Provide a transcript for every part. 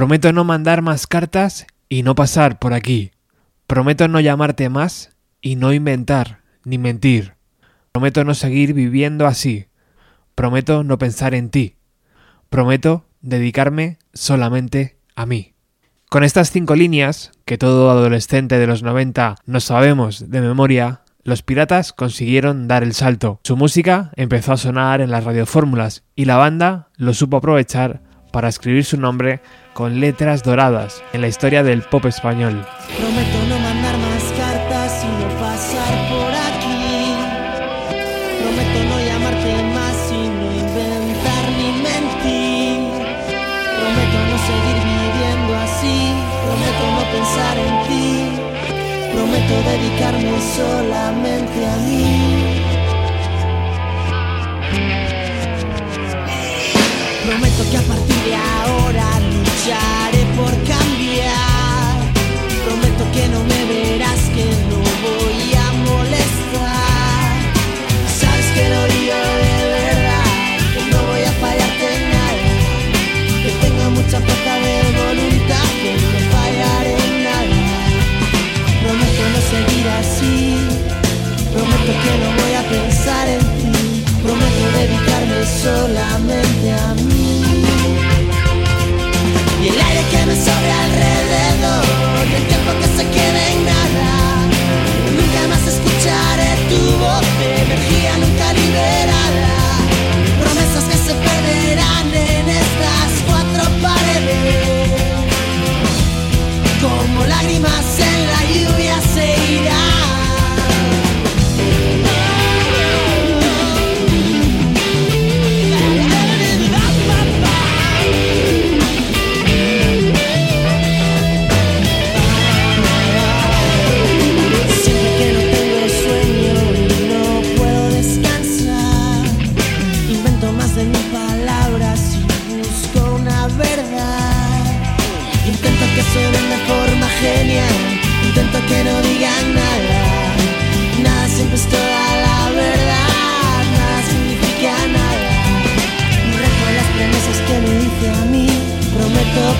Prometo no mandar más cartas y no pasar por aquí. Prometo no llamarte más y no inventar ni mentir. Prometo no seguir viviendo así. Prometo no pensar en ti. Prometo dedicarme solamente a mí. Con estas cinco líneas, que todo adolescente de los 90 no sabemos de memoria, los piratas consiguieron dar el salto. Su música empezó a sonar en las radiofórmulas y la banda lo supo aprovechar para escribir su nombre con letras doradas en la historia del pop español. Solamente a mí. Y el aire que me sobre alrededor el tiempo que se quede en nada Nunca más escucharé tu voz de energía nunca liberada Promesas que se perderán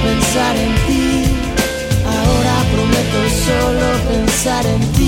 pensar en ti. Ahora prometo solo pensar en ti.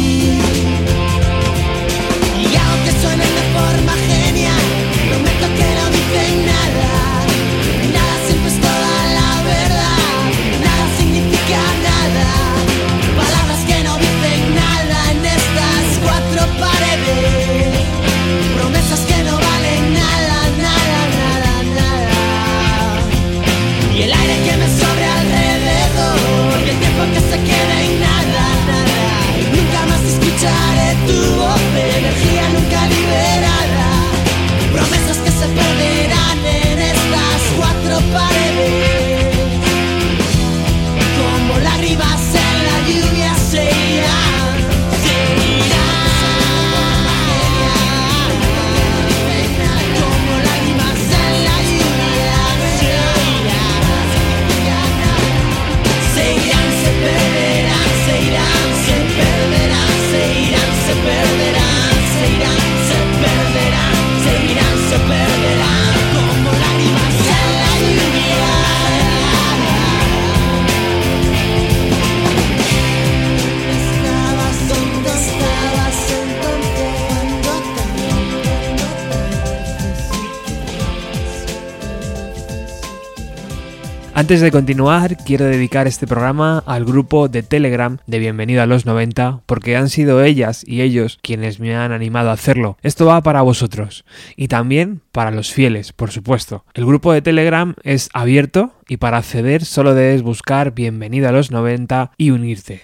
Antes de continuar, quiero dedicar este programa al grupo de Telegram de Bienvenido a los 90, porque han sido ellas y ellos quienes me han animado a hacerlo. Esto va para vosotros y también para los fieles, por supuesto. El grupo de Telegram es abierto y para acceder solo debes buscar Bienvenido a los 90 y unirte.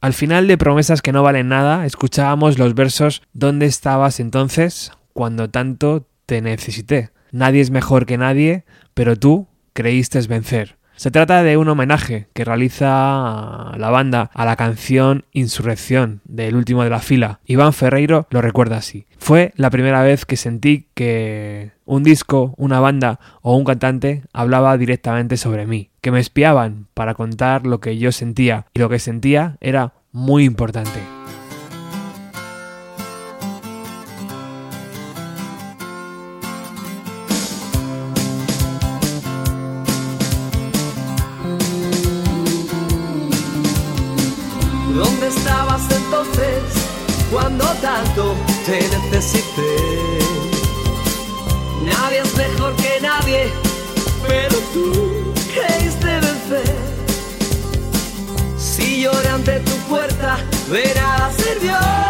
Al final de Promesas que no valen nada, escuchábamos los versos ¿Dónde estabas entonces cuando tanto te necesité? Nadie es mejor que nadie, pero tú creíste vencer. Se trata de un homenaje que realiza la banda a la canción Insurrección del último de la fila. Iván Ferreiro lo recuerda así. Fue la primera vez que sentí que un disco, una banda o un cantante hablaba directamente sobre mí, que me espiaban para contar lo que yo sentía y lo que sentía era muy importante. Te necesité? Nadie es mejor que nadie, pero tú creíste vencer. Si lloré ante tu puerta, de nada sirvió.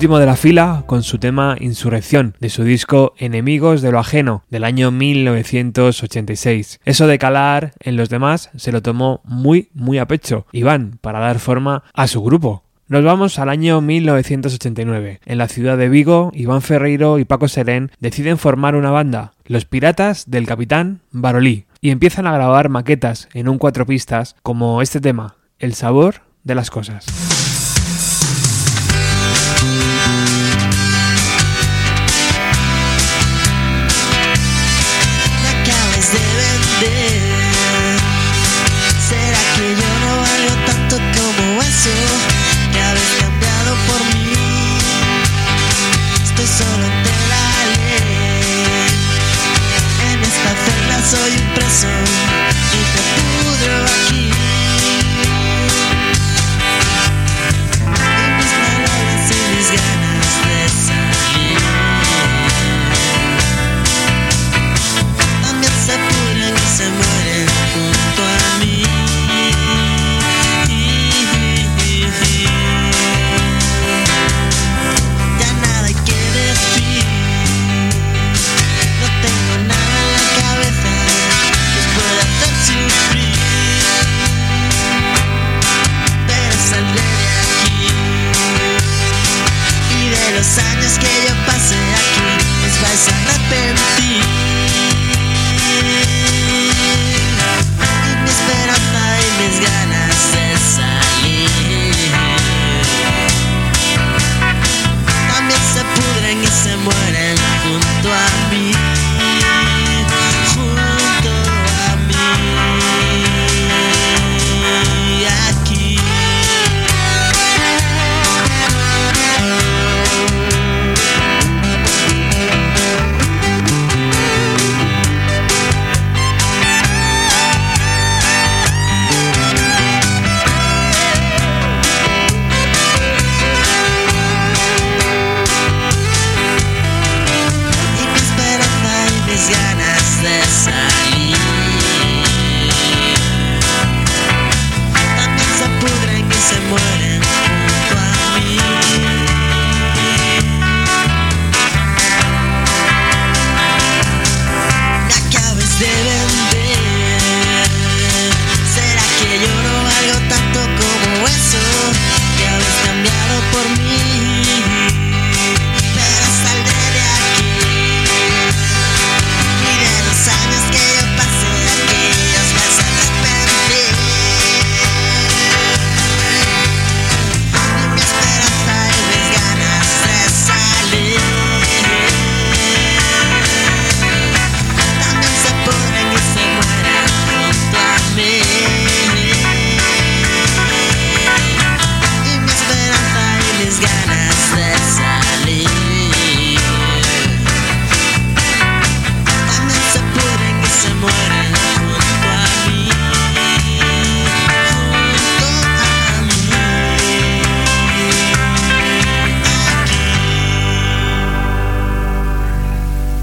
Último de la fila con su tema Insurrección de su disco Enemigos de lo Ajeno del año 1986. Eso de calar en los demás se lo tomó muy muy a pecho Iván para dar forma a su grupo. Nos vamos al año 1989. En la ciudad de Vigo, Iván Ferreiro y Paco Serén deciden formar una banda, Los Piratas del Capitán Barolí, y empiezan a grabar maquetas en un cuatro pistas como este tema, El sabor de las cosas.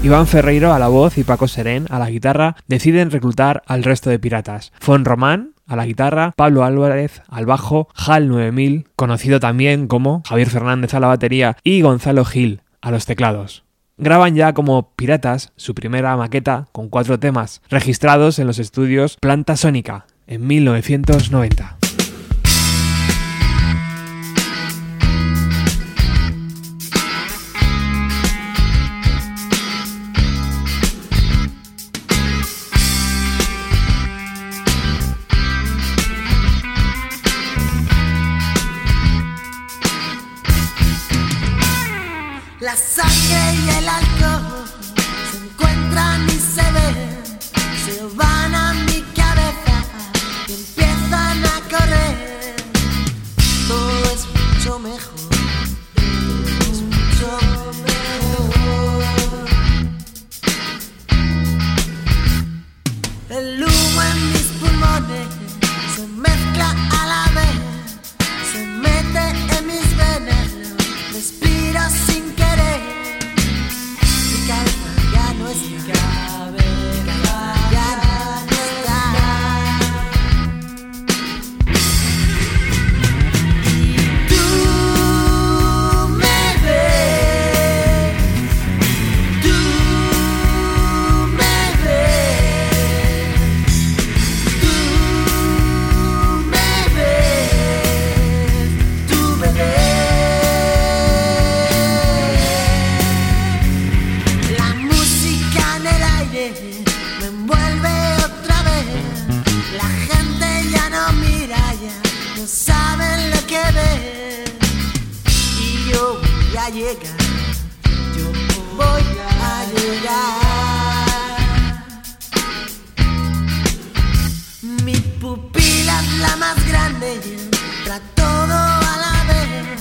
Iván Ferreiro a la voz y Paco Serén a la guitarra deciden reclutar al resto de piratas. Fon Román a la guitarra, Pablo Álvarez al bajo, Hal 9000, conocido también como Javier Fernández a la batería y Gonzalo Gil a los teclados. Graban ya como Piratas su primera maqueta con cuatro temas, registrados en los estudios Planta Sónica en 1990. Sangre y el alcohol se encuentran y se ven, se van a mi cabeza y empiezan a correr. Todo es mucho mejor, es mucho mejor. El humo en mis pulmones se mezcla a la vez, se mete en mis venas, lo llegar, yo voy a llegar. Mi pupila es la más grande y entra todo a la vez.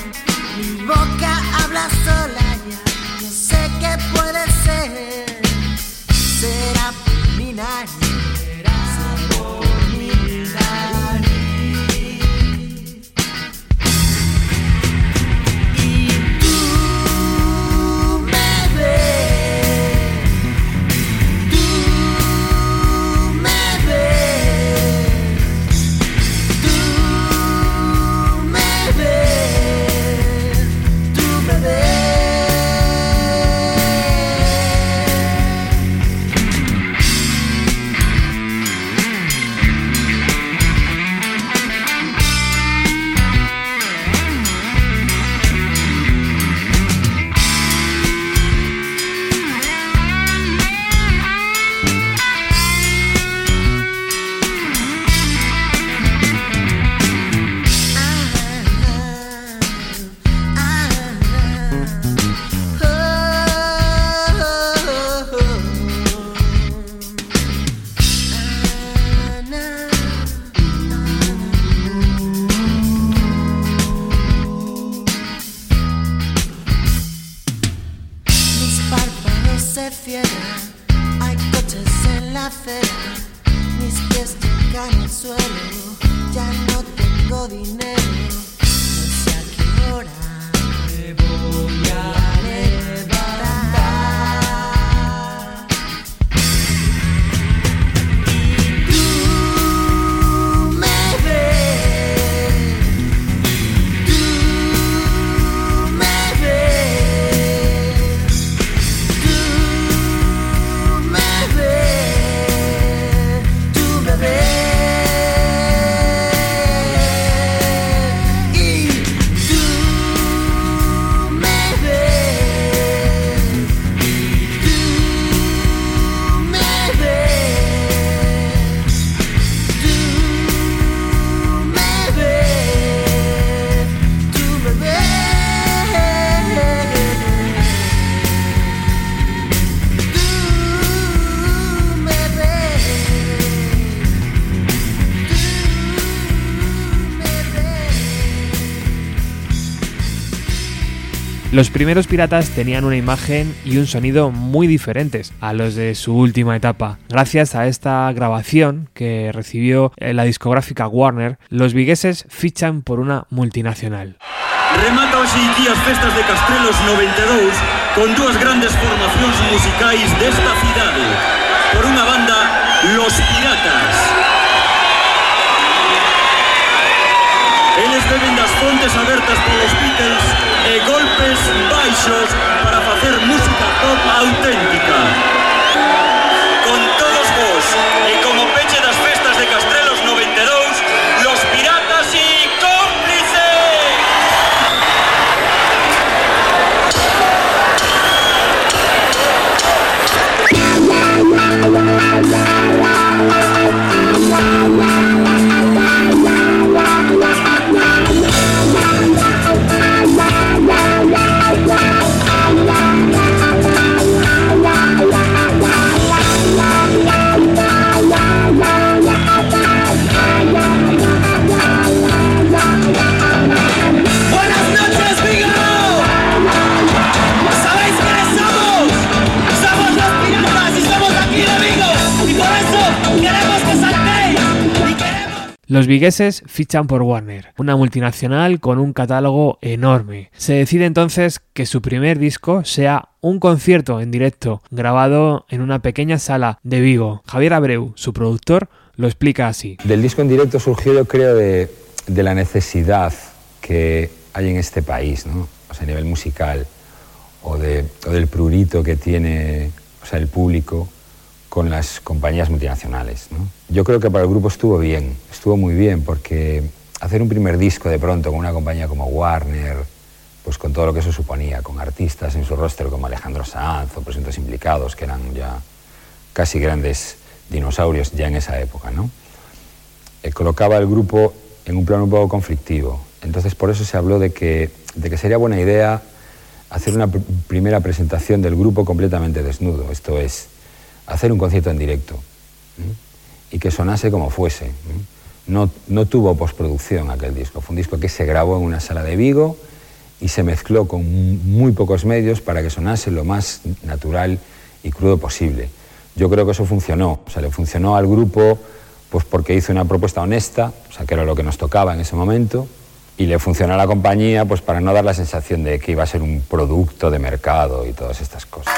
Mi boca habla sola ya, no sé qué puede ser. Será mi nariz, Los primeros piratas tenían una imagen y un sonido muy diferentes a los de su última etapa. Gracias a esta grabación que recibió eh, la discográfica Warner, los vigueses fichan por una multinacional. Remata hoxe aquí as festas de Castrelos 92 con dúas grandes formacións musicais desta cidade por unha banda Los Piratas. beben das fontes abertas polos Beatles e eh, golpes baixos para facer música pop auténtica. Los vigueses fichan por Warner, una multinacional con un catálogo enorme. Se decide entonces que su primer disco sea un concierto en directo, grabado en una pequeña sala de Vigo. Javier Abreu, su productor, lo explica así. Del disco en directo surgió, creo, de, la necesidad que hay en este país, ¿no? O sea, a nivel musical, o, o del prurito que tiene o sea, el público con las compañías multinacionales. ¿no? Yo creo que para el grupo estuvo bien, estuvo muy bien, porque hacer un primer disco de pronto con una compañía como Warner, pues con todo lo que eso suponía, con artistas en su roster como Alejandro Sanz o presuntos implicados, que eran ya casi grandes dinosaurios ya en esa época, ¿no? Eh, colocaba el grupo en un plano un poco conflictivo. Entonces, por eso se habló de que, de que sería buena idea hacer una pr- primera presentación del grupo completamente desnudo, esto es, hacer un concierto en directo y que sonase como fuese. No, no tuvo postproducción aquel disco, fue un disco que se grabó en una sala de Vigo y se mezcló con mu- muy pocos medios para que sonase lo más natural y crudo posible. Yo creo que eso funcionó, o sea, le funcionó al grupo pues porque hizo una propuesta honesta, o sea, que era lo que nos tocaba en ese momento, y le funcionó a la compañía pues para no dar la sensación de que iba a ser un producto de mercado y todas estas cosas.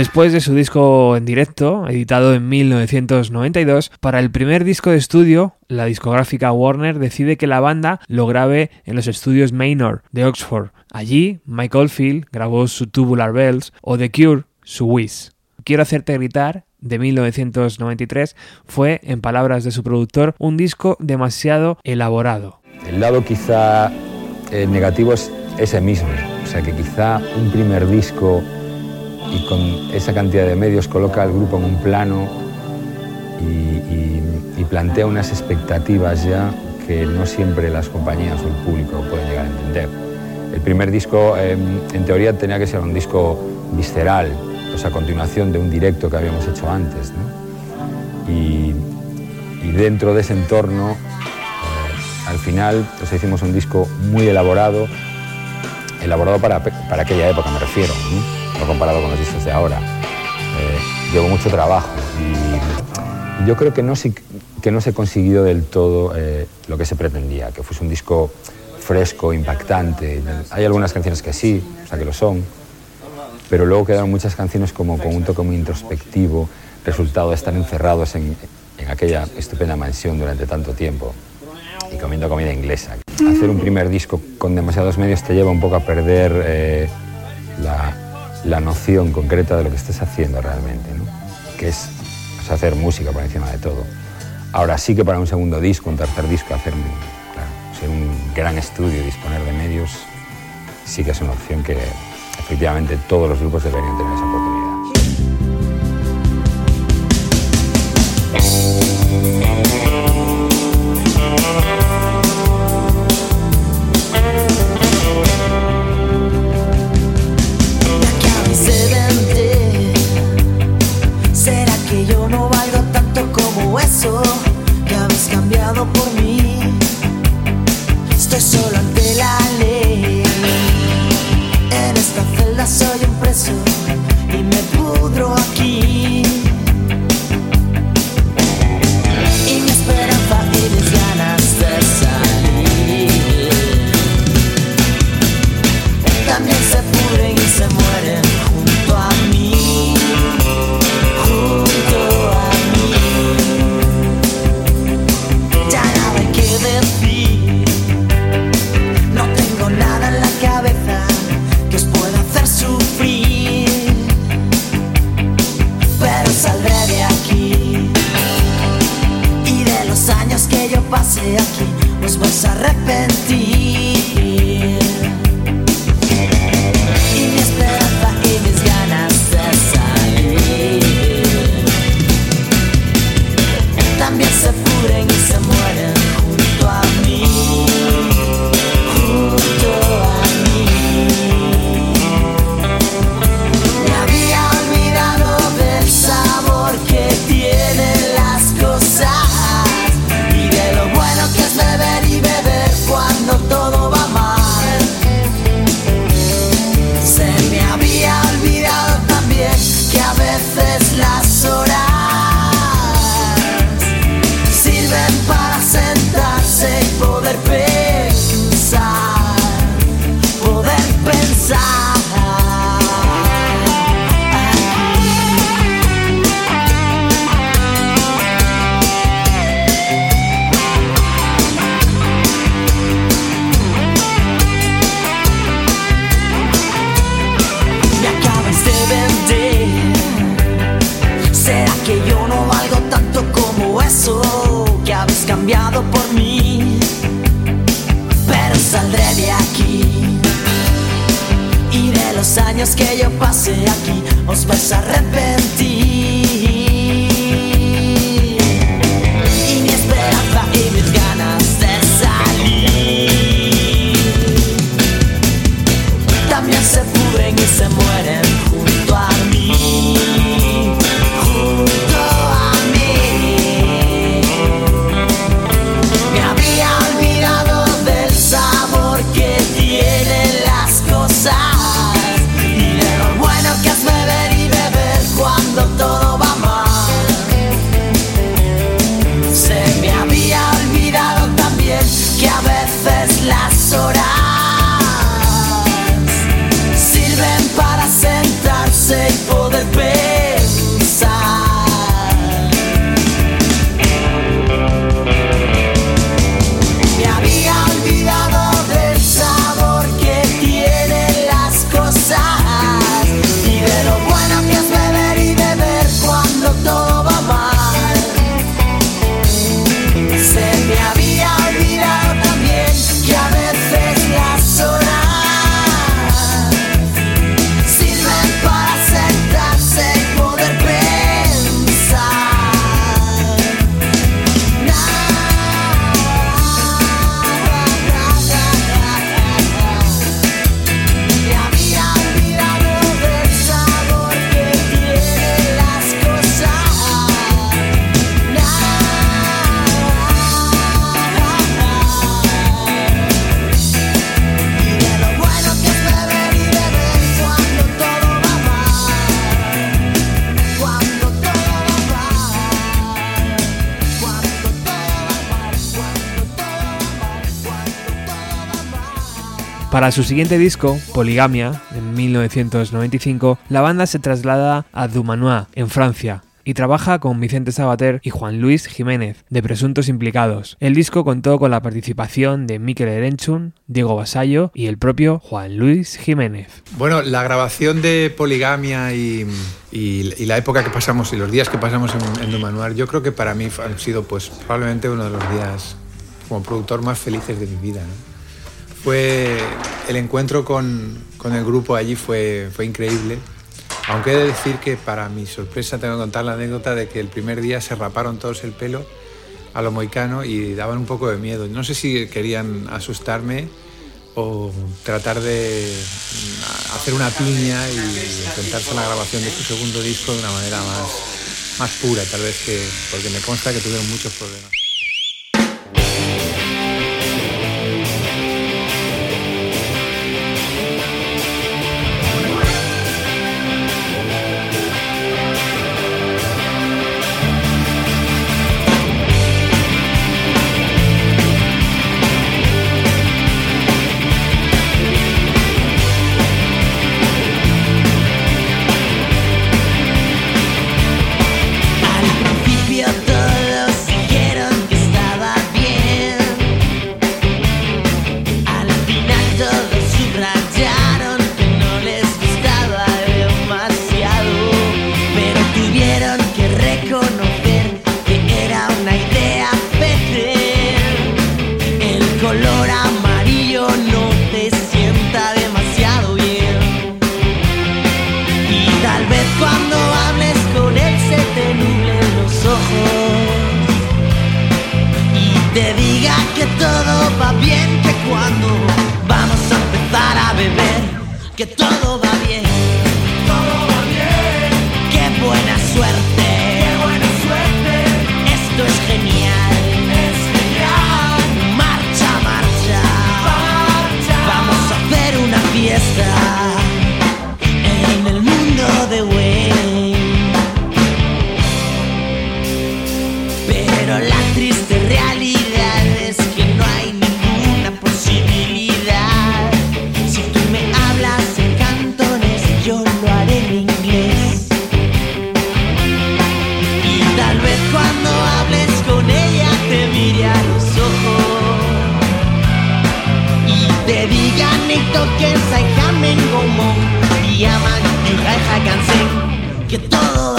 Después de su disco en directo, editado en 1992, para el primer disco de estudio, la discográfica Warner decide que la banda lo grabe en los estudios Manor de Oxford. Allí, Mike Oldfield grabó su Tubular Bells o The Cure su Wiz. Quiero hacerte gritar de 1993 fue, en palabras de su productor, un disco demasiado elaborado. El lado quizá eh, negativo es ese mismo. O sea que quizá un primer disco y con esa cantidad de medios coloca al grupo en un plano y, plantea unas expectativas ya que no siempre las compañías o el público pueden llegar a entender. El primer disco, eh, en teoría, tenía que ser un disco visceral, o sea, continuación de un directo que habíamos hecho antes. ¿no? Y, dentro de ese entorno, eh, al final, pues hicimos un disco muy elaborado, elaborado para, para aquella época, me refiero. No comparado con los discos de ahora. Eh, llevó mucho trabajo y yo creo que no, se, que no se consiguió del todo eh, lo que se pretendía, que fuese un disco fresco, impactante. Hay algunas canciones que sí, o sea que lo son, pero luego quedaron muchas canciones como con un toque muy introspectivo, resultado de estar encerrados en, en aquella estupenda mansión durante tanto tiempo y comiendo comida inglesa. Hacer un primer disco con demasiados medios te lleva un poco a perder eh, la, la noción concreta de lo que estés haciendo realmente, que es hacer música por encima de todo. Ahora sí que para un segundo disco, un tercer disco, hacer un, ser un gran estudio disponer de medios, sí que es una opción que efectivamente todos los grupos deberían tener esa oportunidad. Pase aquí os vais a arrepentir. Para su siguiente disco, Poligamia, en 1995, la banda se traslada a Dumanoir, en Francia, y trabaja con Vicente Sabater y Juan Luis Jiménez, de Presuntos Implicados. El disco contó con la participación de Mikel Erenchun, Diego Basallo y el propio Juan Luis Jiménez. Bueno, la grabación de Poligamia y, la época que pasamos y los días que pasamos en, en yo creo que para mí han sido pues probablemente uno de los días como productor más felices de mi vida. Fue el encuentro con, con el grupo allí fue, fue increíble. Aunque he de decir que para mi sorpresa tengo que contar la anécdota de que el primer día se raparon todos el pelo a lo moicano y daban un poco de miedo. No sé si querían asustarme o tratar de mm, hacer una piña y enfrentarse a la grabación de su segundo disco de una manera más, más pura, tal vez que, porque me consta que tuvieron muchos problemas. Cuando hables con ella te mire a los ojos y te digan y toquen Saihamen como y aman y que. Todo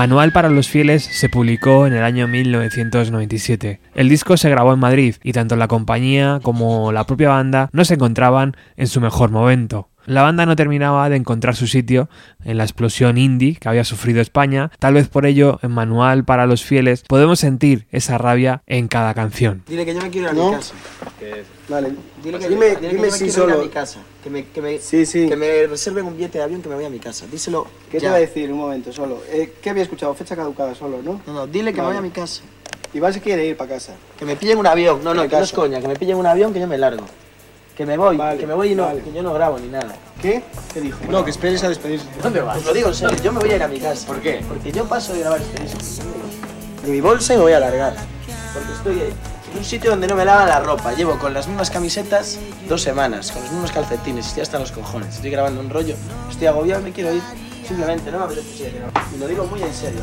Manual para los fieles se publicó en el año 1997. El disco se grabó en Madrid y tanto la compañía como la propia banda no se encontraban en su mejor momento. La banda no terminaba de encontrar su sitio en la explosión indie que había sufrido España, tal vez por ello en Manual para los fieles podemos sentir esa rabia en cada canción. Dile que yo me quiero ir a ¿No? mi casa. Vale, Dile que, dime, dile que yo dime me si quiero ir a solo. mi casa. Que me, que me, Sí, sí. que me reserven un billete de avión que me voy a mi casa. Díselo. ¿Qué te ya. va a decir? Un momento, solo. Eh, ¿Qué había escuchado? Fecha caducada solo, ¿no? No, no, dile que me Vale. voy a mi casa. Iván se quiere ir para casa. Que me pillen un avión. No, no, ¿Qué que no es coña. Que me pillen un avión que yo me largo. Que me voy, Vale, que me voy y no, vale. que yo no grabo ni nada. ¿Qué? ¿Qué dijo? No, que esperes a despedirse. ¿Dónde vas? Os lo digo en serio, yo me voy a ir a mi casa. ¿Por qué? Porque yo paso de grabar este. De mi bolsa y me voy a largar. Porque estoy en un sitio donde no me lavan la ropa. Llevo con las mismas camisetas dos semanas, con los mismos calcetines, estoy hasta los cojones. Estoy grabando un rollo, estoy agobiado me quiero ir. Simplemente no me apetece grabando. Y lo digo muy en serio.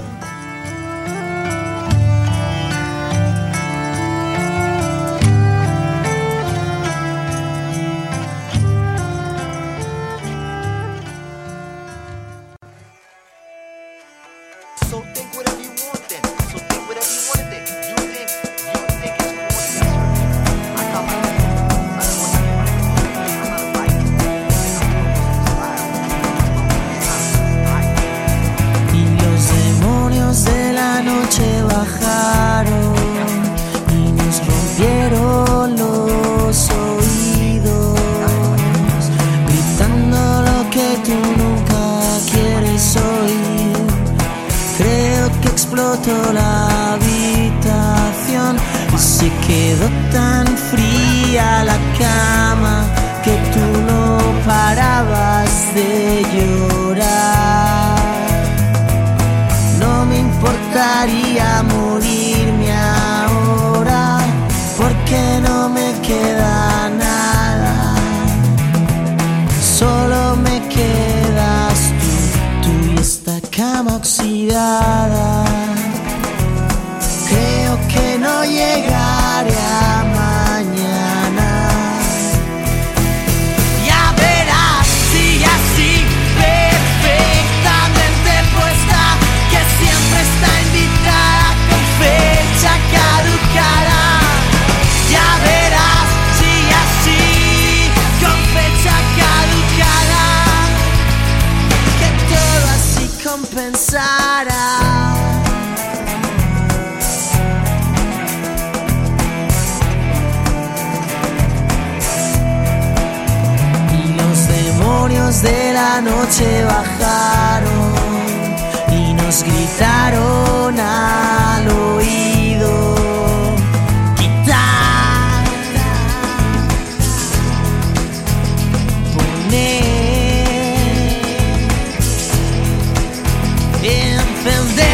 infants.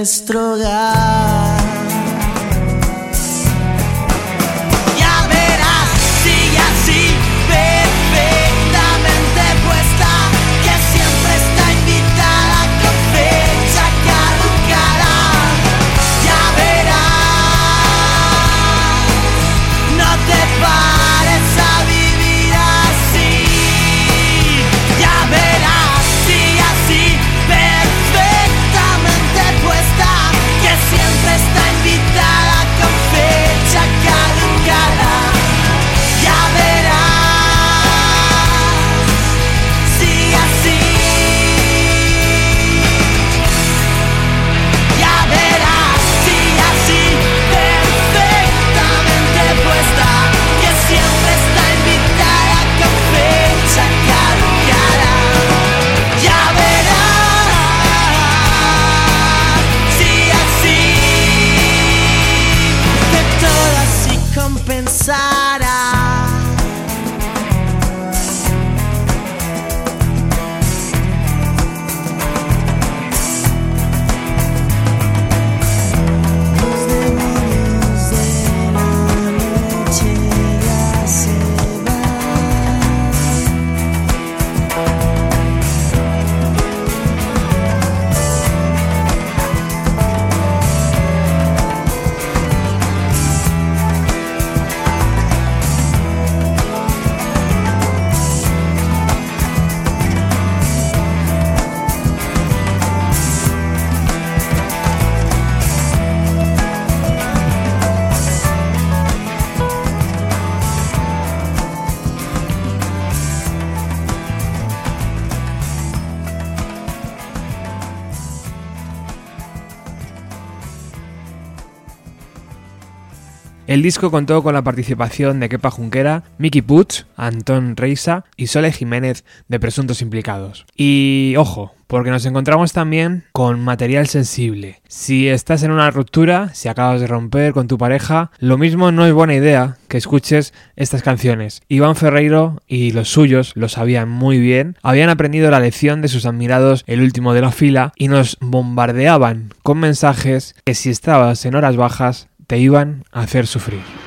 Nuestro hogar. El disco contó con la participación de Kepa Junquera, Mickey Puig, Antón Reisa y Sole Jiménez de Presuntos Implicados. Y ojo, porque nos encontramos también con material sensible. Si estás en una ruptura, si acabas de romper con tu pareja, lo mismo no es buena idea que escuches estas canciones. Iván Ferreiro y los suyos lo sabían muy bien, habían aprendido la lección de sus admirados el último de la fila y nos bombardeaban con mensajes que si estabas en horas bajas te iban a hacer sufrir.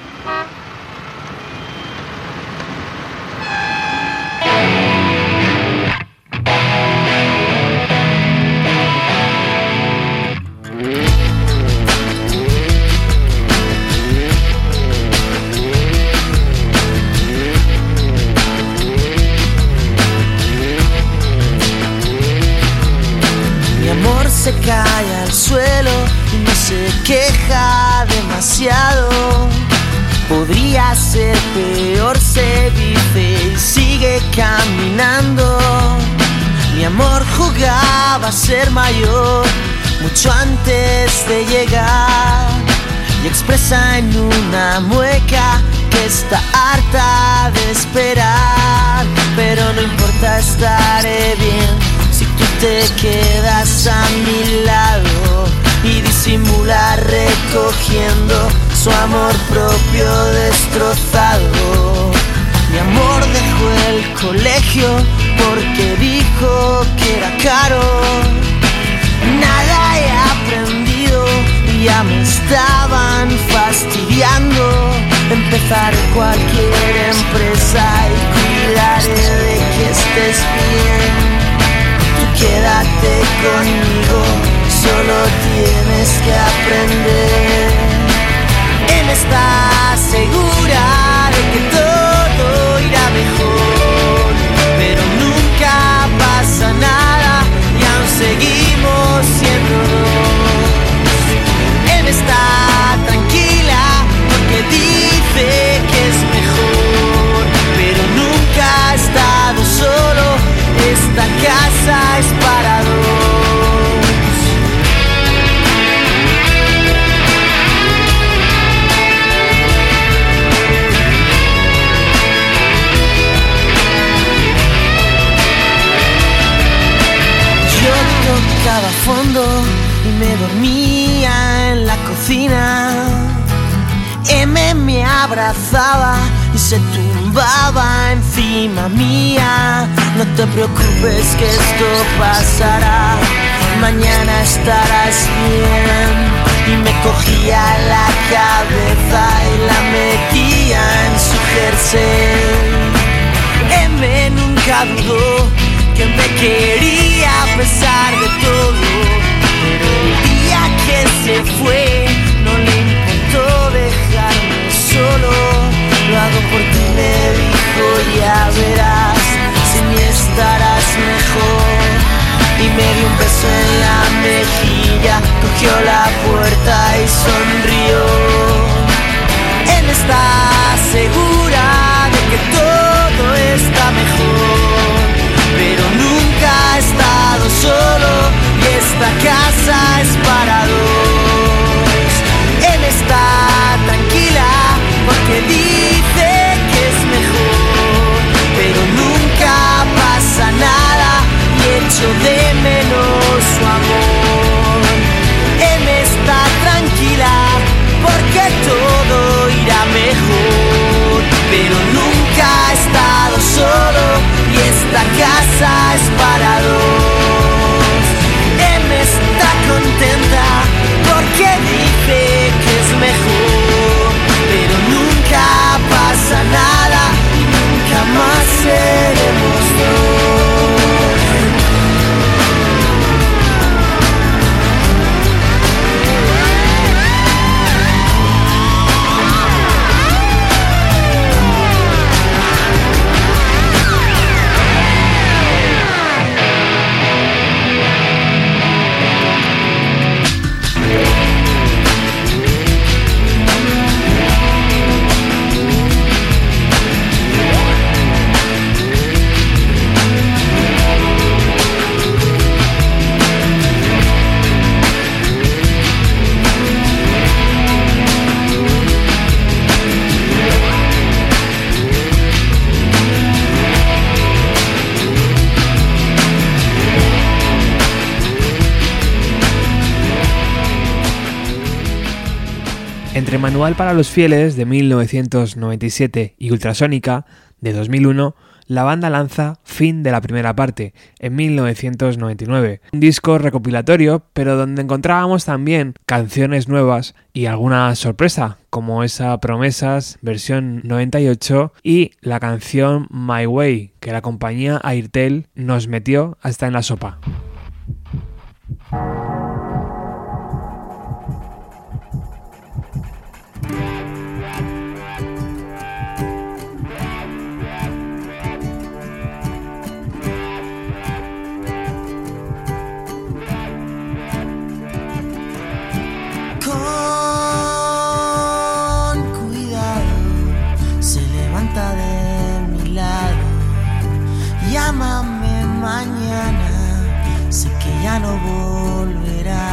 Mucho antes de llegar y expresa en una mueca que está harta de esperar. Pero no importa, estaré bien si tú te quedas a mi lado y disimular recogiendo su amor propio destrozado. Mi amor dejó el colegio porque dijo que era caro. Me estaban fastidiando. Empezaré cualquier empresa y cuidaré de que estés bien. Tú quédate conmigo, solo tienes que aprender. Él está segura de que todo irá mejor, pero nunca pasa nada y aún seguimos está tranquila porque dice que es mejor, pero nunca ha estado solo. Esta casa es para dos. Yo tocaba fondo y me dormía M me abrazaba y se tumbaba encima mía. No te preocupes que esto pasará. Mañana estarás bien. Y me cogía la cabeza y la metía en su jersey. M nunca dudó que me quería a pesar de todo. Pero el día que se fue, solo. Lo hago por ti, me dijo, ya verás, sin mí estarás mejor. Y me dio un beso en la mejilla, cogió la puerta y sonrió. Él está segura porque dice Para los Fieles de 1997 y Ultrasónica de 2001, la banda lanza Fin de la primera parte en 1999, un disco recopilatorio pero donde encontrábamos también canciones nuevas y alguna sorpresa como esa Promesas versión 98 y la canción My Way que la compañía Airtel nos metió hasta en la sopa. No volverá.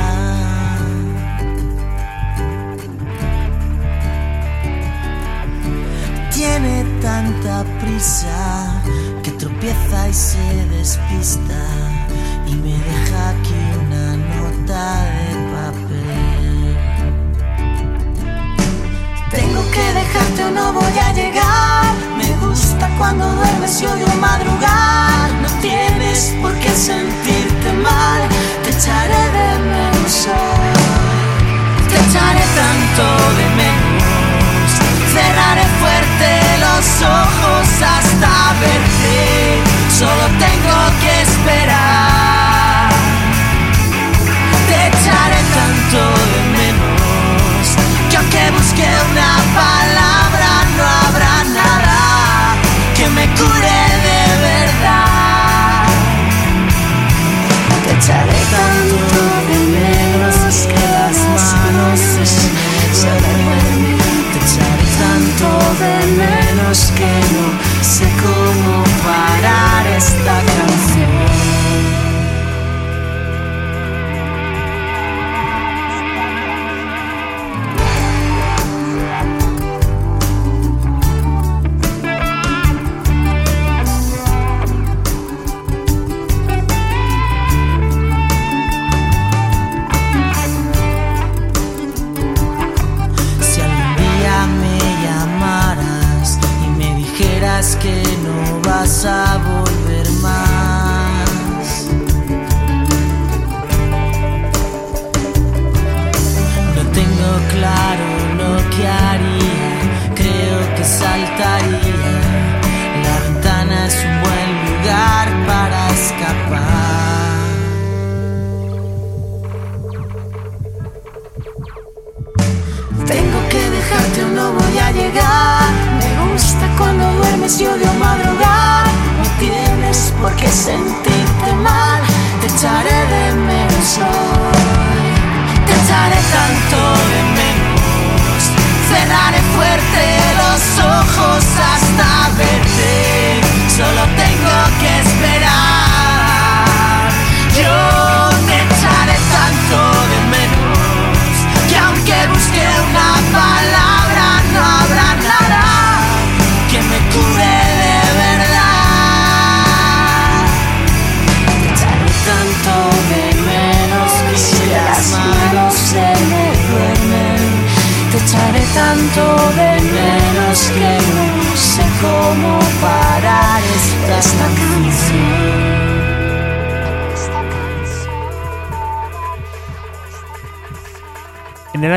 Tiene tanta prisa que tropieza y se despista y me deja aquí una nota de papel. Tengo que dejarte o no voy a llegar. Me gusta cuando duermes y odio madrugar. No tienes por qué mal, te echaré de menos. Te echaré tanto de menos. Cerraré fuerte los ojos hasta verte. Solo tengo que esperar.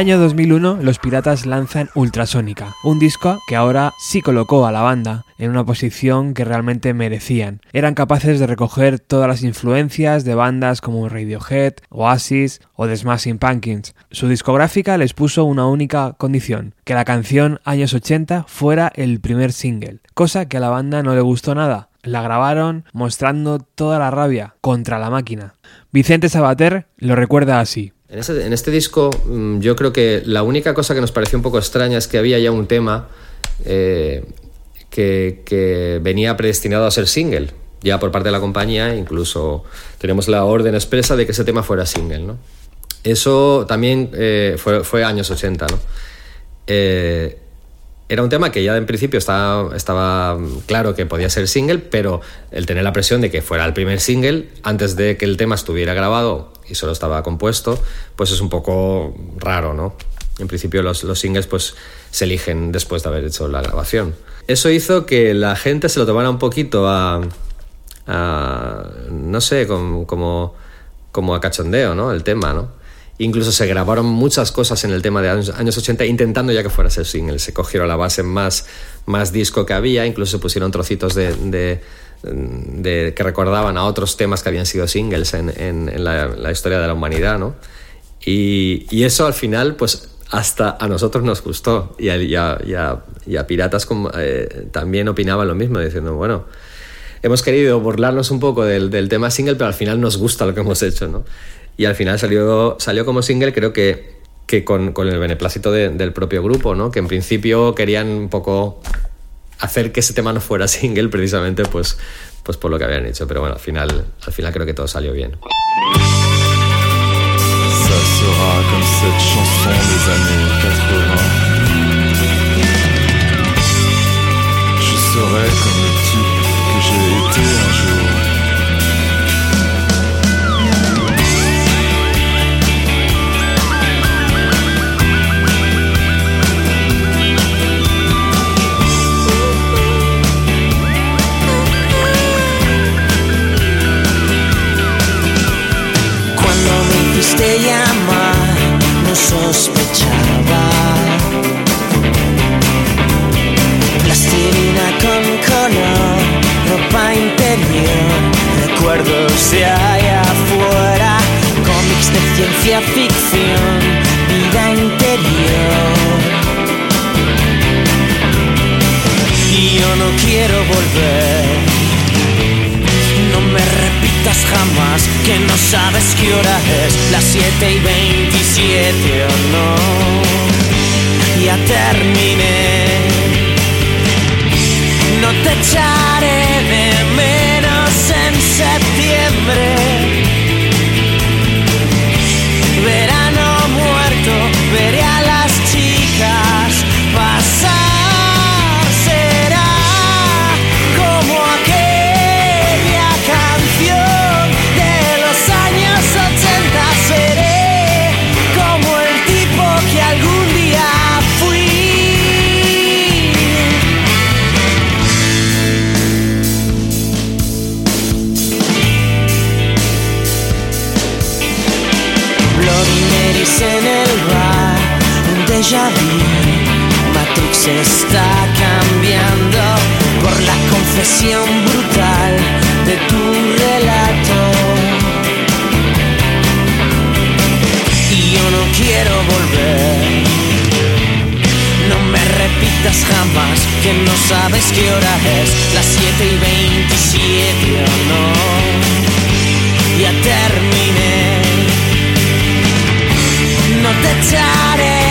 Año 2001, los Piratas lanzan Ultrasónica, un disco que ahora sí colocó a la banda en una posición que realmente merecían. Eran capaces de recoger todas las influencias de bandas como Radiohead, Oasis o The Smashing Pumpkins. Su discográfica les puso una única condición, que la canción Años 80 fuera el primer single, cosa que a la banda no le gustó nada. La grabaron mostrando toda la rabia contra la máquina. Vicente Sabater lo recuerda así. En, este disco mm, yo creo que la única cosa que nos pareció un poco extraña es que había ya un tema eh, que, venía predestinado a ser single, ya por parte de la compañía, incluso tenemos la orden expresa de que ese tema fuera single. Eso también eh, fue, fue años 80. ¿no? Eh, era un tema que ya en principio estaba claro que podía ser single, pero el tener la presión de que fuera el primer single antes de que el tema estuviera grabado y solo estaba compuesto, pues es un poco raro, ¿no? En principio los, los singles pues se eligen después de haber hecho la grabación. Eso hizo que la gente se lo tomara un poquito a, a, no sé, como, como, como a cachondeo, ¿no? El tema, ¿no? Incluso se grabaron muchas cosas en el tema de años, años 80 intentando ya que fuera ser single. Se cogieron la base más, más disco que había, incluso se pusieron trocitos de- de- que recordaban a otros temas que habían sido singles en, en- en la, la historia de la humanidad, ¿no? Y, y eso al final, pues hasta a nosotros nos gustó y a, y a- y a- a Piratas como, eh, también opinaban lo mismo, diciendo, bueno, hemos querido burlarnos un poco del, del tema single, pero al final nos gusta lo que hemos hecho, ¿no? Y al final salió, salió como single, creo que, que con, con el beneplácito de- del propio grupo, ¿no? Que en principio querían un poco hacer que ese tema no fuera single, precisamente, pues, pues por lo que habían hecho. Pero bueno, al final, al final creo que todo salió bien. De allá afuera, cómics de ciencia ficción, vida interior. Y yo no quiero volver. No me repitas jamás que no sabes qué hora es, las 7 y 27 o no. Ya terminé. No te echaré de menos en septiembre. Déjà vu. Matrix está cambiando por la confesión brutal de tu relato. Y yo no quiero volver. No me repitas jamás que no sabes qué hora es, las 7 y 27 o no. Ya terminé. No te echaré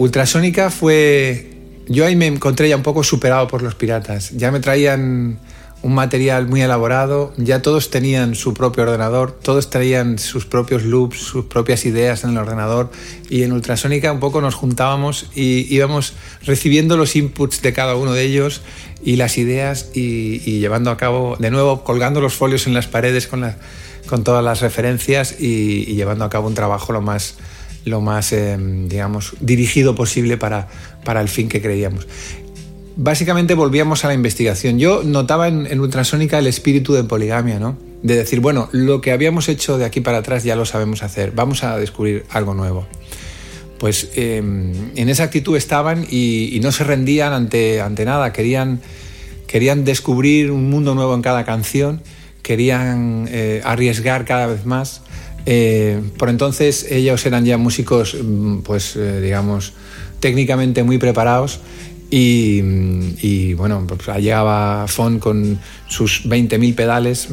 Ultrasónica fue. Yo ahí me encontré ya un poco superado por los piratas. Ya me traían un material muy elaborado, ya todos tenían su propio ordenador, todos traían sus propios loops, sus propias ideas en el ordenador y en Ultrasónica un poco nos juntábamos y íbamos recibiendo los inputs de cada uno de ellos y las ideas y, llevando a cabo, de nuevo, colgando los folios en las paredes con, la- con todas las referencias y llevando a cabo un trabajo lo más, lo más eh, digamos, dirigido posible para, para el fin que creíamos. Básicamente volvíamos a la investigación. Yo notaba en, en Ultrasónica el espíritu de poligamia, ¿no? De decir, bueno, lo que habíamos hecho de aquí para atrás ya lo sabemos hacer, vamos a descubrir algo nuevo. Pues eh, en esa actitud estaban y, y no se rendían ante, ante nada, querían, querían descubrir un mundo nuevo en cada canción, querían eh, arriesgar cada vez más. Eh, por entonces ellos eran ya músicos, mm, pues eh, digamos, técnicamente muy preparados y, mm, bueno, pues llegaba Fon con sus 20.000 pedales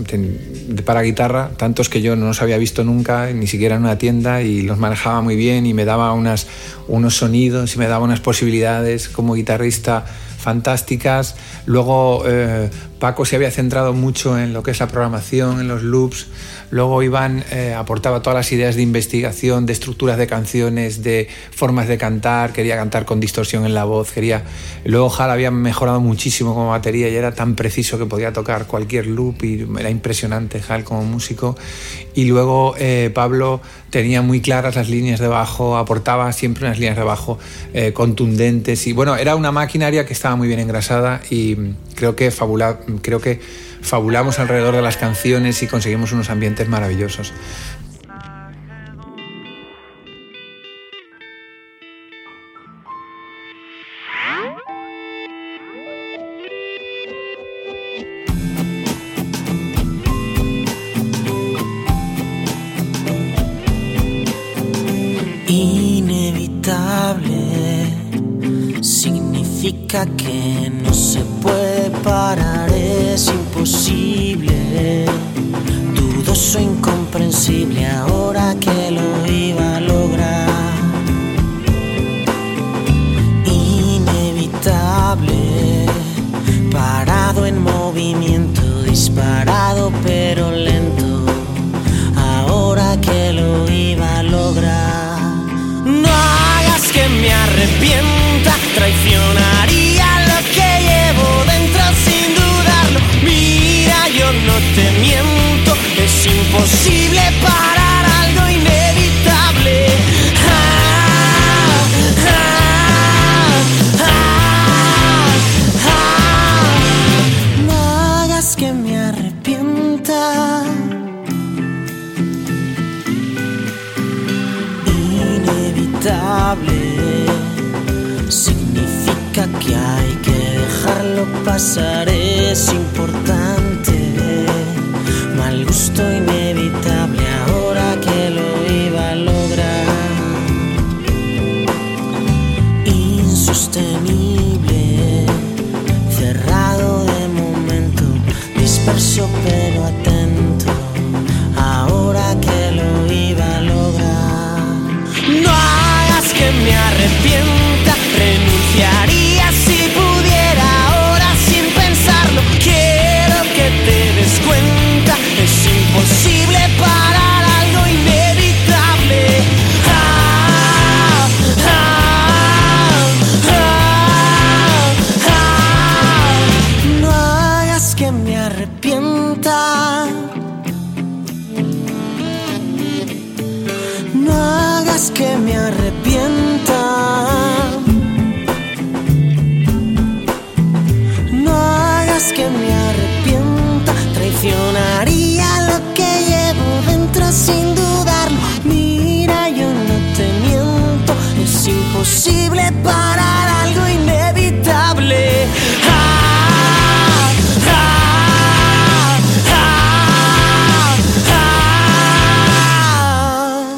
para guitarra, tantos que yo no los había visto nunca, ni siquiera en una tienda, y los manejaba muy bien y me daba unos sonidos y me daba unas posibilidades como guitarrista fantásticas. Luego eh, Paco se había centrado mucho en lo que es la programación, en los loops. Luego Iván eh, aportaba todas las ideas de investigación, de estructuras de canciones, de formas de cantar. Quería cantar con distorsión en la voz. Quería... Luego Hal había mejorado muchísimo como batería y era tan preciso que podía tocar cualquier loop y era impresionante Hal como músico. Y luego eh, Pablo tenía muy claras las líneas de bajo, aportaba siempre unas líneas de bajo eh, contundentes y bueno, era una maquinaria que estaba muy bien engrasada y creo que, fabula, creo que fabulamos alrededor de las canciones y conseguimos unos ambientes maravillosos.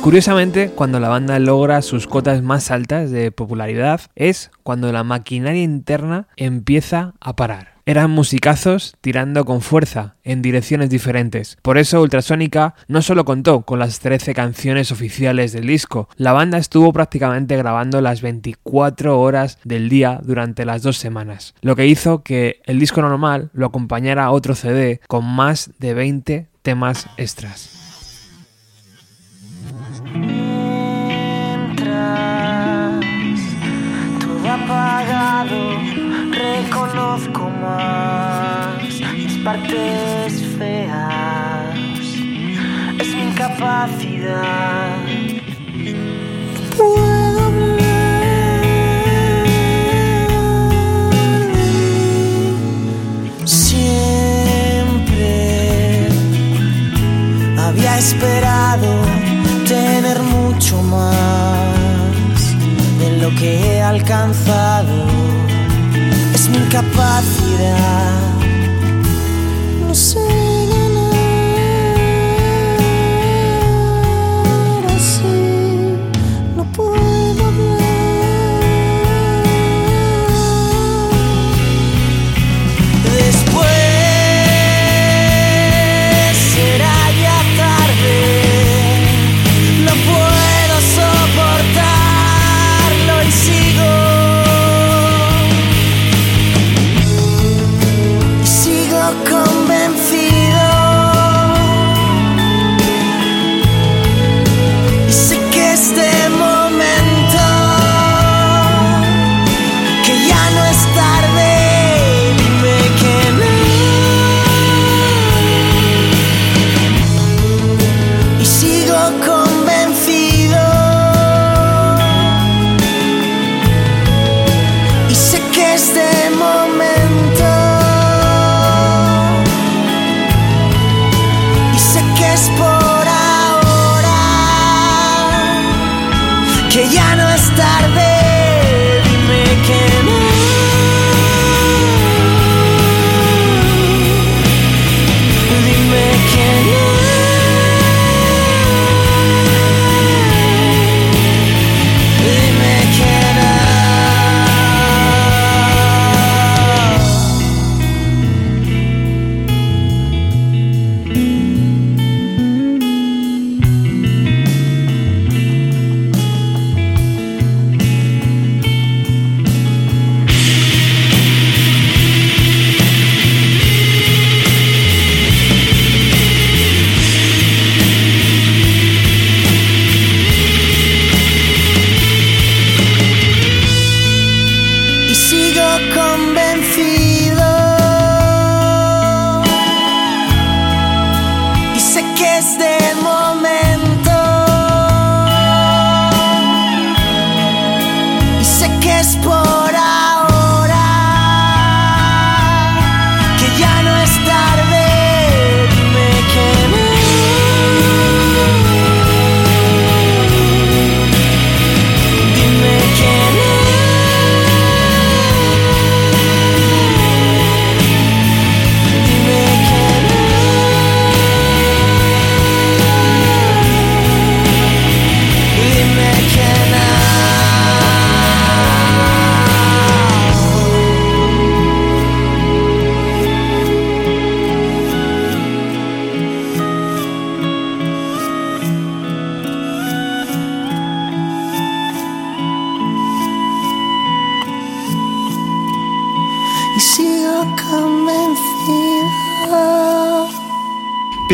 Curiosamente, cuando la banda logra sus cotas más altas de popularidad es cuando la maquinaria interna empieza a parar. Eran musicazos tirando con fuerza en direcciones diferentes. Por eso Ultrasónica no solo contó con las 13 canciones oficiales del disco, la banda estuvo prácticamente grabando las 24 horas del día durante las dos semanas, lo que hizo que el disco normal lo acompañara otro CD con más de 20 temas extras. Reconozco más mis partes feas. Es mi incapacidad. Puedo hablar. Siempre había esperado tener mucho más lo que he alcanzado. Es mi incapacidad. No sé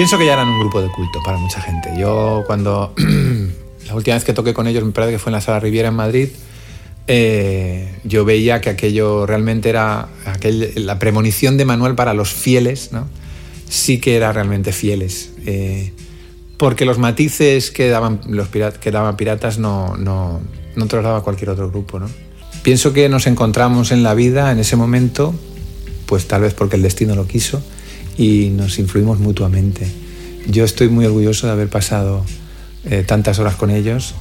Pienso que ya eran un grupo de culto para mucha gente. Yo cuando la última vez que toqué con ellos, me parece que fue en la Sala Riviera en Madrid, eh, yo veía que aquello realmente era aquel- la premonición de Manuel para los fieles, ¿no? sí que era realmente fieles. eh, porque los matices que daban los pira- que daban piratas no, no, no los daba cualquier otro grupo. ¿no? Pienso que nos encontramos en la vida en ese momento, pues tal vez porque el destino lo quiso, y nos influimos mutuamente. Yo estoy muy orgulloso de haber pasado eh, tantas horas con ellos.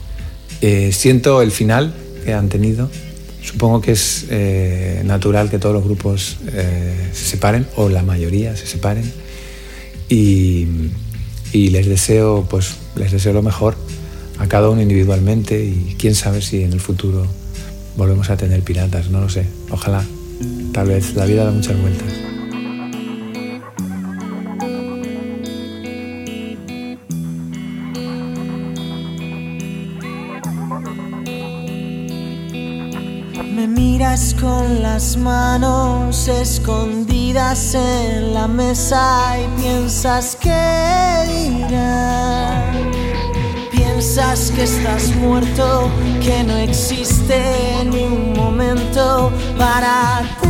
Eh, siento el final que han tenido. Supongo que es eh, natural que todos los grupos eh, se separen, o la mayoría se separen. Y, y les deseo, pues, les deseo lo mejor a cada uno individualmente y quién sabe si en el futuro volvemos a tener piratas, no lo sé. Ojalá. Tal vez la vida da muchas vueltas. Las manos escondidas en la mesa y piensas que dirán. Piensas que estás muerto, que no existe ni un momento para.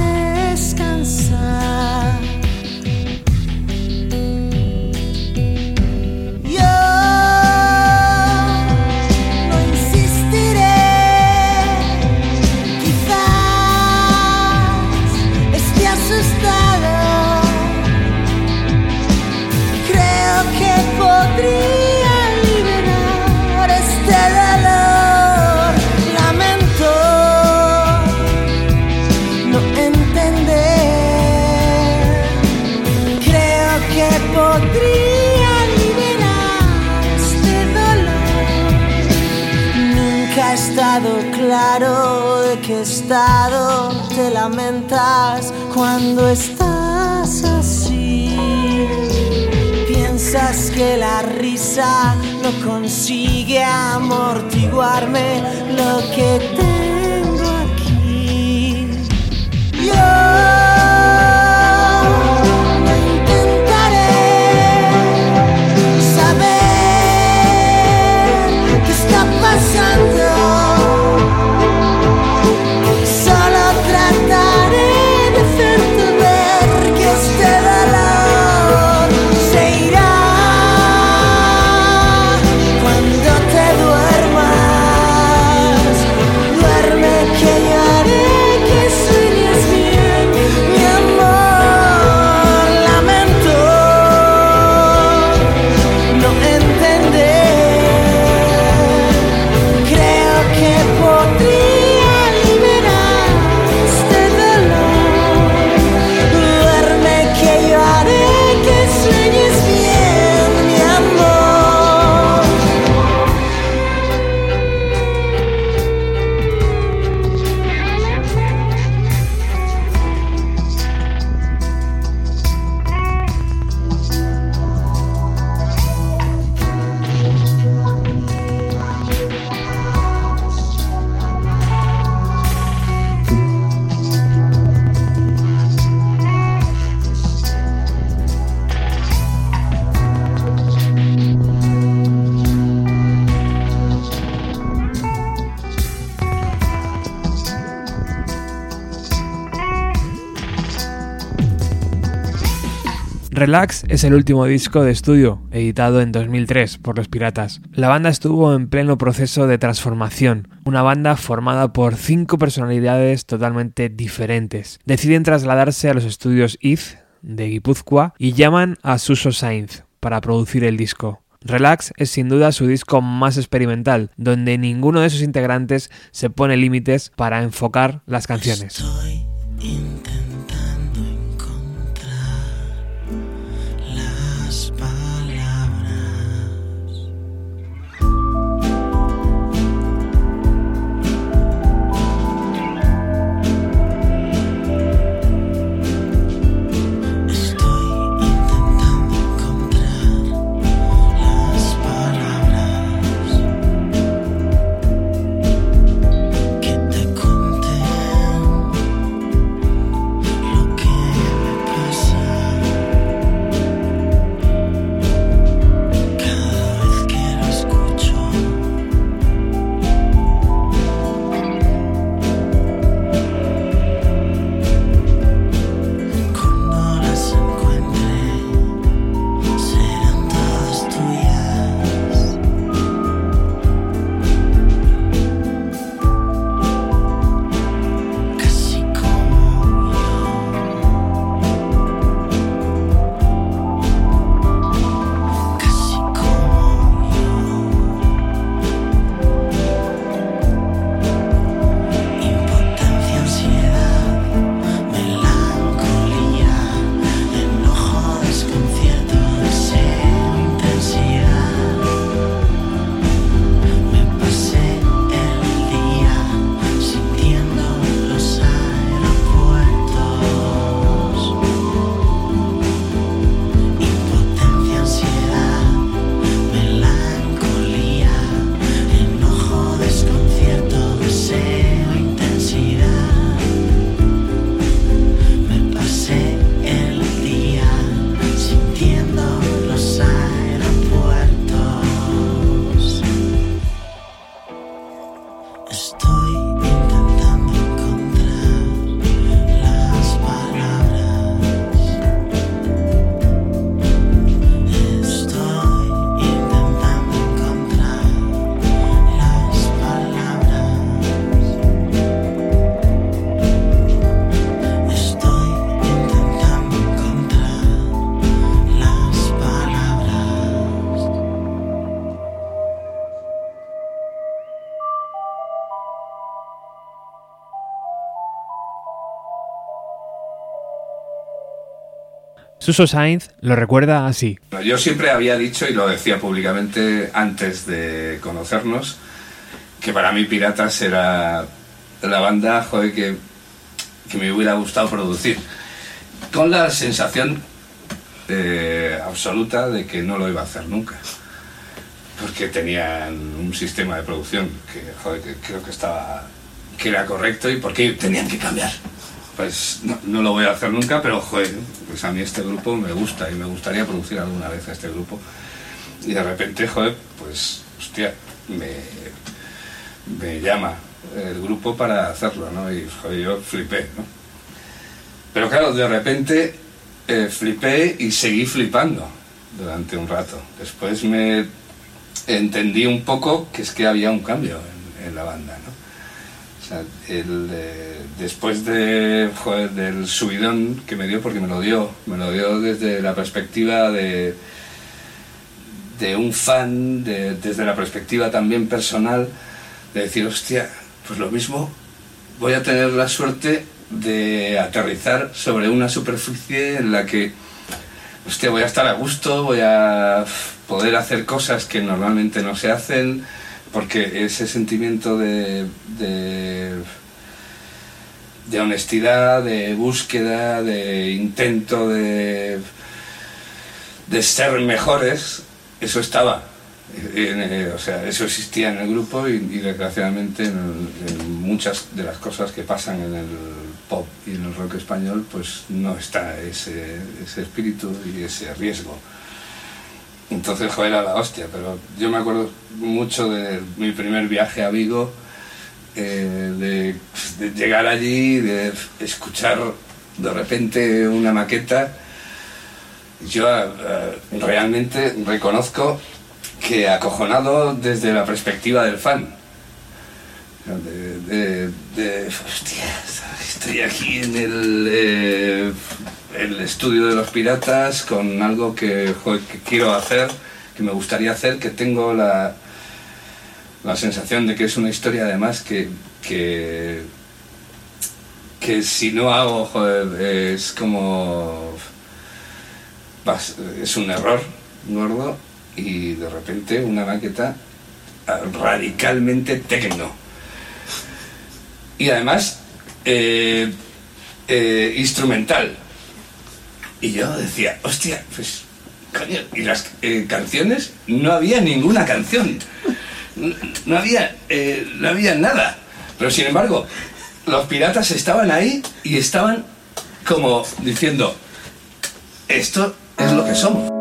Te lamentas cuando estás así. Piensas que la risa no consigue amortiguarme lo que tengo Es el último disco de estudio, editado en 2003 por Los Piratas. La banda estuvo en pleno proceso de transformación, una banda formada por cinco personalidades totalmente diferentes. Deciden trasladarse a los estudios IZ de Guipúzcoa y llaman a Suso Sainz para producir el disco. Relax es sin duda su disco más experimental, donde ninguno de sus integrantes se pone límites para enfocar las canciones. Suso Sainz lo recuerda así. Yo siempre había dicho, y lo decía públicamente antes de conocernos, que para mí Piratas era la banda joder, que, que me hubiera gustado producir. Con la sensación eh, absoluta de que no lo iba a hacer nunca. Porque tenían un sistema de producción que, joder, que creo que estaba que era correcto y por qué tenían que cambiar. Pues no, no lo voy a hacer nunca, pero joder, pues a mí este grupo me gusta y me gustaría producir alguna vez a este grupo. Y de repente, joder, pues, hostia, me, me llama el grupo para hacerlo, ¿no? Y joder, yo flipé, ¿no? Pero claro, de repente eh, flipé y seguí flipando durante un rato. Después me entendí un poco que es que había un cambio en, en la banda, ¿no? O sea, el, eh, después de, joder, del subidón que me dio, porque me lo dio, me lo dio desde la perspectiva de, de un fan, de- desde la perspectiva también personal, de decir, hostia, pues lo mismo, voy a tener la suerte de aterrizar sobre una superficie en la que, hostia, voy a estar a gusto, voy a poder hacer cosas que normalmente no se hacen, porque ese sentimiento de, de, honestidad, de búsqueda, de intento de, de ser mejores, eso estaba. Eh, o sea, eso existía en el grupo y, y desgraciadamente en, en muchas de las cosas que pasan en el pop y en el rock español, pues no está ese, ese espíritu y ese riesgo. Entonces, joder, era la hostia, pero yo me acuerdo mucho de mi primer viaje a Vigo, eh, de, llegar allí, de escuchar de repente una maqueta. Yo eh, realmente reconozco que acojonado desde la perspectiva del fan. De, de- de, hostia, estoy aquí en el, eh, el estudio de los piratas con algo que, quiero hacer, que me gustaría hacer, que tengo la, la sensación de que es una historia además que, que, que si no hago, joder, es como... es un error gordo y de repente una maqueta ah, radicalmente tecno. Y además eh, eh, instrumental. Y yo decía, hostia, pues, coño, y las eh, canciones, no había ninguna canción. No, no había, no había nada. Pero sin embargo, los piratas estaban ahí y estaban como diciendo, esto es lo que somos.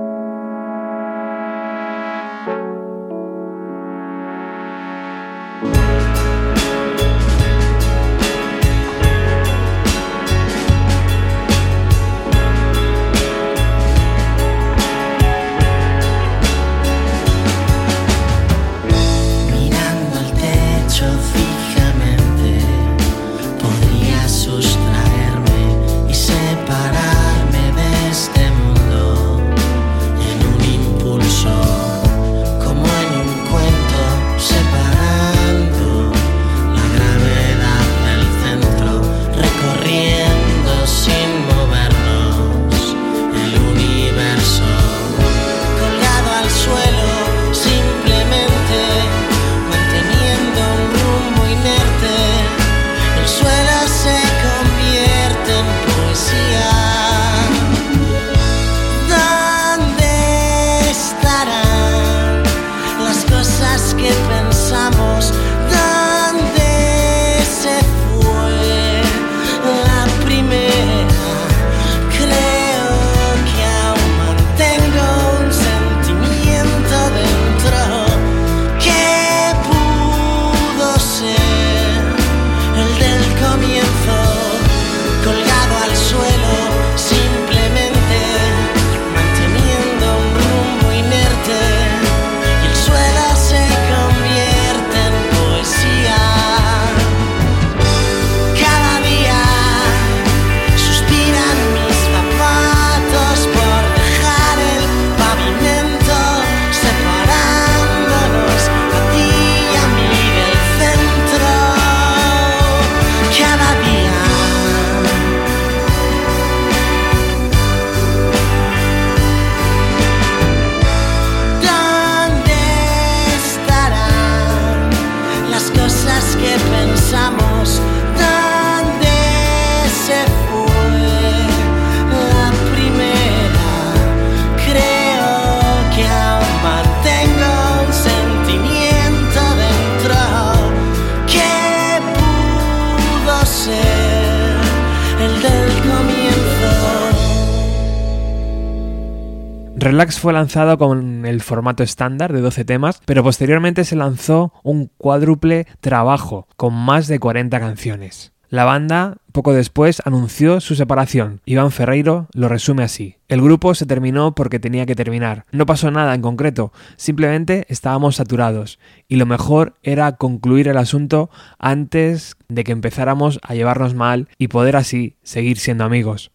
Fue lanzado con el formato estándar de 12 temas, pero posteriormente se lanzó un cuádruple trabajo con más de 40 canciones. La banda poco después anunció su separación. Iván Ferreiro lo resume así. El grupo se terminó porque tenía que terminar. No pasó nada en concreto, simplemente estábamos saturados y lo mejor era concluir el asunto antes de que empezáramos a llevarnos mal y poder así seguir siendo amigos.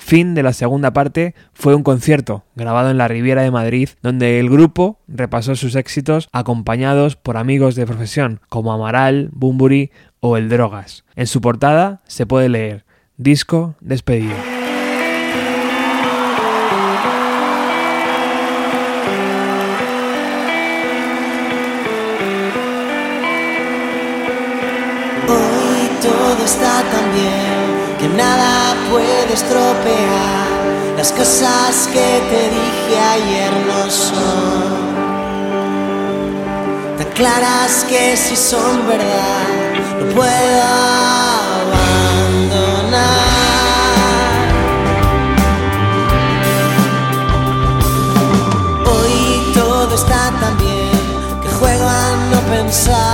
Fin de la segunda parte fue un concierto grabado en la Riviera de Madrid donde el grupo repasó sus éxitos acompañados por amigos de profesión como Amaral, Bumburi o El Drogas. En su portada se puede leer Disco despedido. Hoy todo está tan bien que nada puede estropear. Las cosas que te dije ayer no son tan claras que si son verdad no puedo abandonar. Hoy todo está tan bien que juego a no pensar.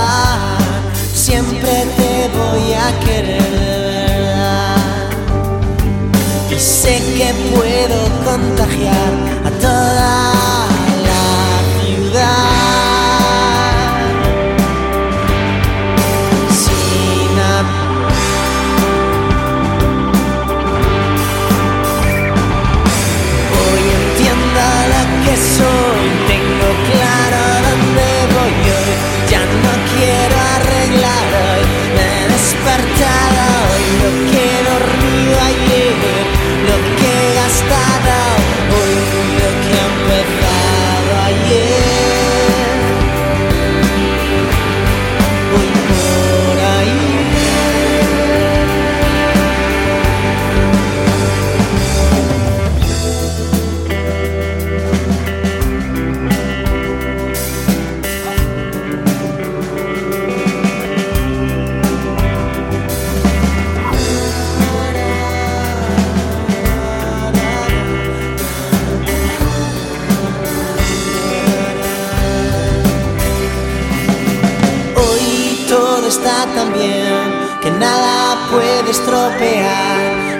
Que puedo contagiar a toda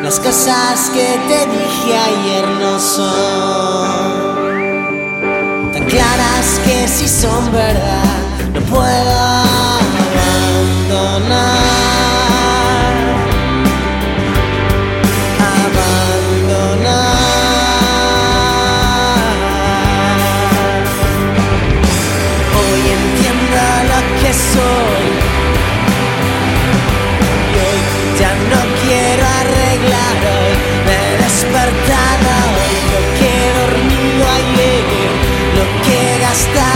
Las cosas que te dije ayer no son tan claras que si son verdad. No puedo ayer.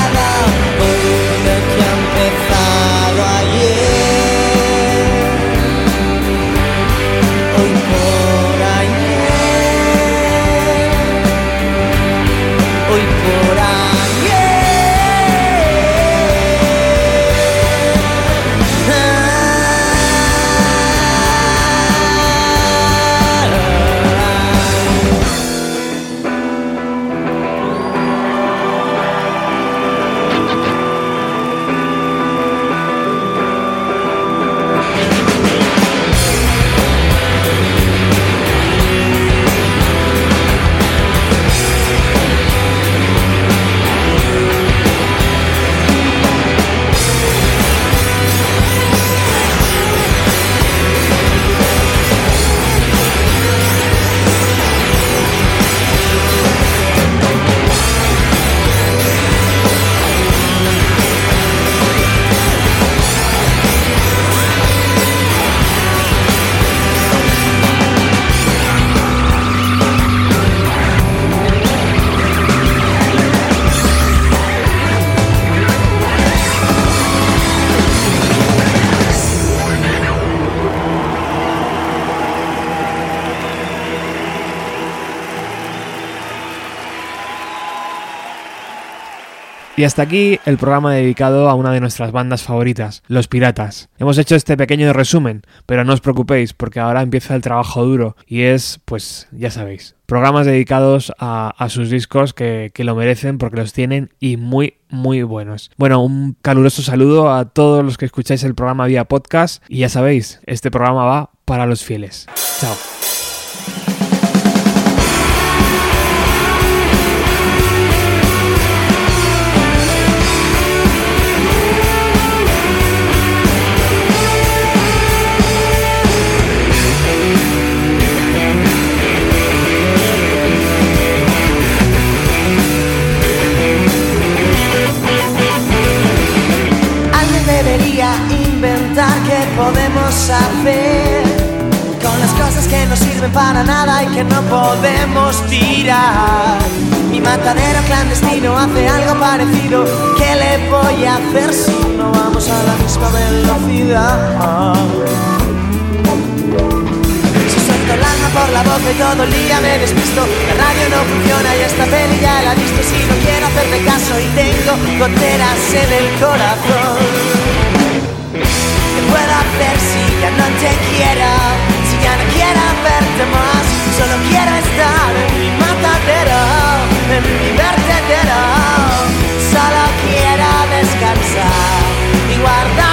Y hasta aquí el programa dedicado a una de nuestras bandas favoritas, Los Piratas. Hemos hecho este pequeño resumen, pero no os preocupéis porque ahora empieza el trabajo duro y es, pues ya sabéis, programas dedicados a, sus discos que, que lo merecen porque los tienen y muy, muy buenos. Bueno, un caluroso saludo a todos los que escucháis el programa vía podcast y ya sabéis, este programa va para los fieles. Chao. Podemos hacer con las cosas que no sirven para nada y que no podemos tirar. Mi matadero clandestino hace algo parecido. ¿Qué le voy a hacer si no vamos a la misma velocidad? Si suelto el alma por la boca y todo el día me despisto La radio no funciona y esta peli ya la he visto Si no quiero hacerte caso y tengo goteras en el corazón ¿Qué puedo hacer si ya no te quiero? Si ya no quiero verte más Solo quiero estar en mi matadero En mi vertedero Solo quiero descansar Y guardar